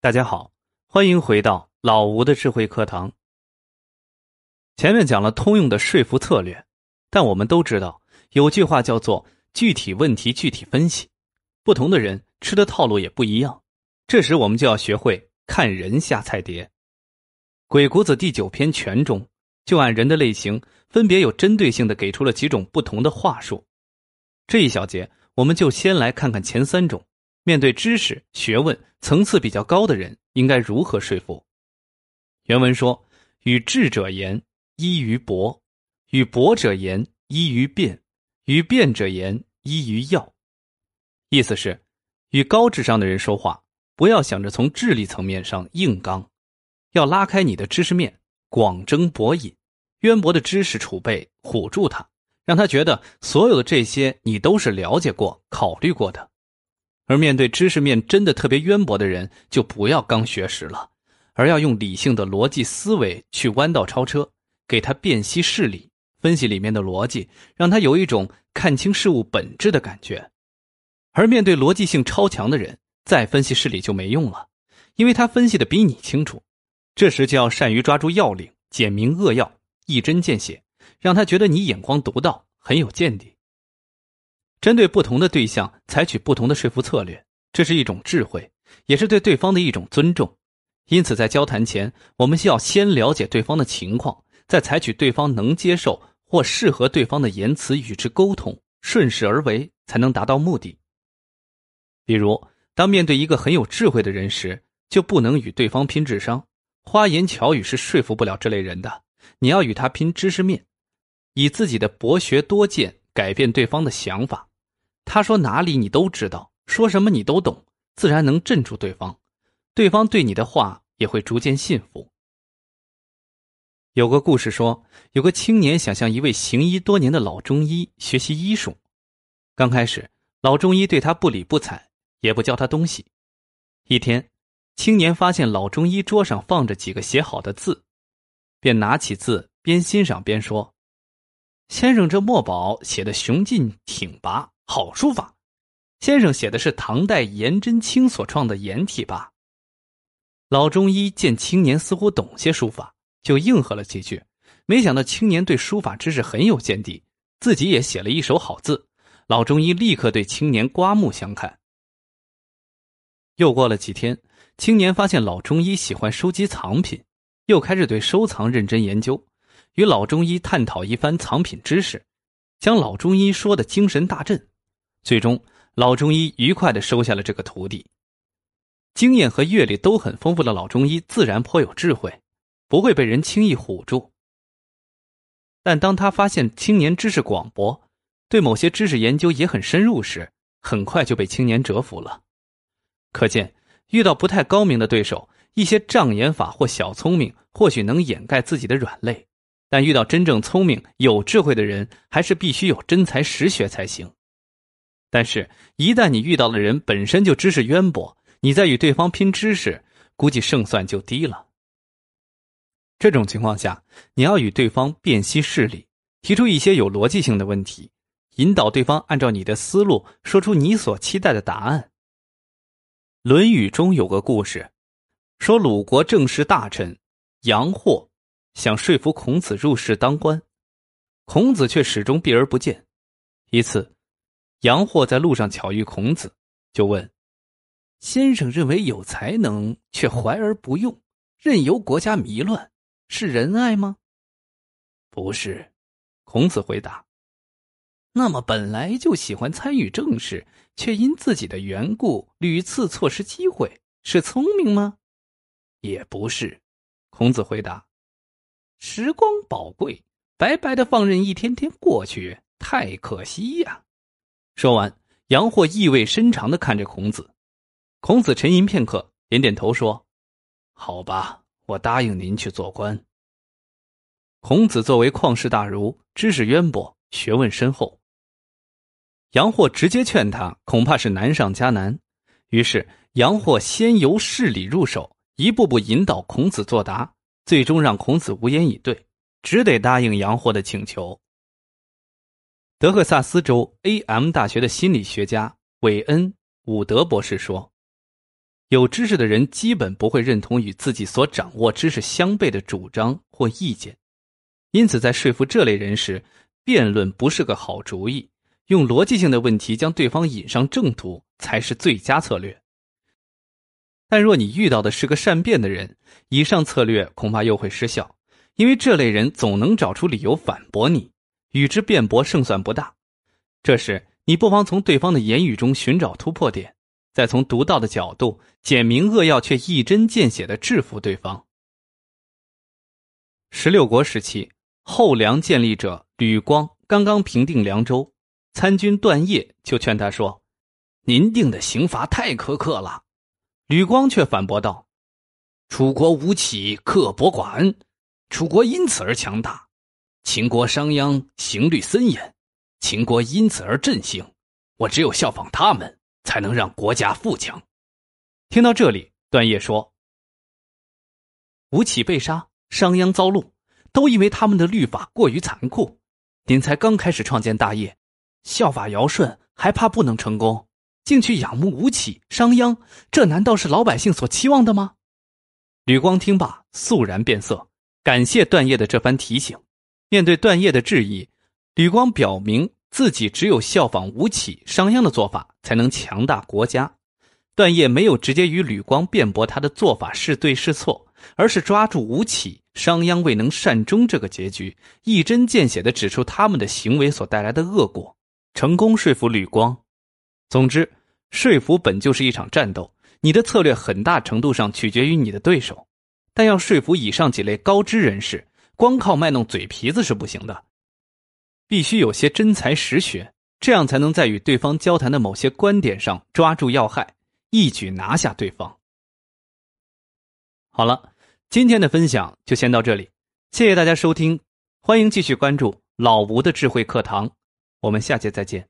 大家好，欢迎回到老吴的智慧课堂。前面讲了通用的说服策略，但我们都知道有句话叫做“具体问题具体分析”，不同的人吃的套路也不一样。这时我们就要学会看人下菜碟。《鬼谷子》第九篇全中就按人的类型，分别有针对性的给出了几种不同的话术。这一小节，我们就先来看看前三种。面对知识、学问层次比较高的人，应该如何说服？原文说：“与智者言，依于博；与博者言，依于辩；与辩者言，依于要。”意思是，与高智商的人说话，不要想着从智力层面上硬刚，要拉开你的知识面，广征博引，渊博的知识储备唬住他，让他觉得所有的这些你都是了解过、考虑过的。而面对知识面真的特别渊博的人，就不要刚学识了，而要用理性的逻辑思维去弯道超车，给他辨析事理，分析里面的逻辑，让他有一种看清事物本质的感觉。而面对逻辑性超强的人，再分析事理就没用了，因为他分析的比你清楚。这时就要善于抓住要领，简明扼要，一针见血，让他觉得你眼光独到，很有见地。针对不同的对象，采取不同的说服策略，这是一种智慧，也是对对方的一种尊重。因此，在交谈前，我们需要先了解对方的情况，再采取对方能接受或适合对方的言辞与之沟通，顺势而为，才能达到目的。比如，当面对一个很有智慧的人时，就不能与对方拼智商，花言巧语是说服不了这类人的。你要与他拼知识面，以自己的博学多见改变对方的想法。他说哪里你都知道，说什么你都懂，自然能镇住对方，对方对你的话也会逐渐信服。有个故事说，有个青年想向一位行医多年的老中医学习医术，刚开始老中医对他不理不睬，也不教他东西。一天，青年发现老中医桌上放着几个写好的字，便拿起字边欣赏边说：“先生，这墨宝写的雄劲挺拔。”好书法，先生写的是唐代颜真卿所创的颜体吧？老中医见青年似乎懂些书法，就应和了几句。没想到青年对书法知识很有见地，自己也写了一手好字。老中医立刻对青年刮目相看。又过了几天，青年发现老中医喜欢收集藏品，又开始对收藏认真研究，与老中医探讨一番藏品知识，将老中医说的精神大振。最终，老中医愉快的收下了这个徒弟。经验和阅历都很丰富的老中医，自然颇有智慧，不会被人轻易唬住。但当他发现青年知识广博，对某些知识研究也很深入时，很快就被青年折服了。可见，遇到不太高明的对手，一些障眼法或小聪明或许能掩盖自己的软肋，但遇到真正聪明有智慧的人，还是必须有真才实学才行。但是，一旦你遇到的人本身就知识渊博，你再与对方拼知识，估计胜算就低了。这种情况下，你要与对方辨析事理，提出一些有逻辑性的问题，引导对方按照你的思路说出你所期待的答案。《论语》中有个故事，说鲁国政事大臣杨霍想说服孔子入仕当官，孔子却始终避而不见。一次。杨霍在路上巧遇孔子，就问：“先生认为有才能却怀而不用，任由国家迷乱，是仁爱吗？”“不是。”孔子回答。“那么本来就喜欢参与政事，却因自己的缘故屡次错失机会，是聪明吗？”“也不是。”孔子回答。“时光宝贵，白白的放任一天天过去，太可惜呀。”说完，杨霍意味深长的看着孔子。孔子沉吟片刻，点点头说：“好吧，我答应您去做官。”孔子作为旷世大儒，知识渊博，学问深厚。杨霍直接劝他，恐怕是难上加难。于是，杨霍先由事理入手，一步步引导孔子作答，最终让孔子无言以对，只得答应杨霍的请求。德克萨斯州 A.M 大学的心理学家韦恩·伍德博士说：“有知识的人基本不会认同与自己所掌握知识相悖的主张或意见，因此在说服这类人时，辩论不是个好主意。用逻辑性的问题将对方引上正途才是最佳策略。但若你遇到的是个善辩的人，以上策略恐怕又会失效，因为这类人总能找出理由反驳你，与之辩驳胜算不大。这时，你不妨从对方的言语中寻找突破点，再从独到的角度简明扼要却一针见血的制服对方。十六国时期，后梁建立者吕光刚刚平定凉州。参军段业就劝他说：“您定的刑罚太苛刻了。”吕光却反驳道：“楚国吴起刻薄寡恩，楚国因此而强大；秦国商鞅刑律森严，秦国因此而振兴。我只有效仿他们，才能让国家富强。”听到这里，段业说：“吴起被杀，商鞅遭戮，都因为他们的律法过于残酷。您才刚开始创建大业。”效法尧舜，还怕不能成功？竟去仰慕吴起、商鞅，这难道是老百姓所期望的吗？吕光听罢，肃然变色，感谢段业的这番提醒。面对段业的质疑，吕光表明自己只有效仿吴起、商鞅的做法，才能强大国家。段业没有直接与吕光辩驳他的做法是对是错，而是抓住吴起、商鞅未能善终这个结局，一针见血地指出他们的行为所带来的恶果。成功说服吕光。总之，说服本就是一场战斗，你的策略很大程度上取决于你的对手。但要说服以上几类高知人士，光靠卖弄嘴皮子是不行的，必须有些真才实学，这样才能在与对方交谈的某些观点上抓住要害，一举拿下对方。好了，今天的分享就先到这里，谢谢大家收听，欢迎继续关注老吴的智慧课堂。我们下节再见。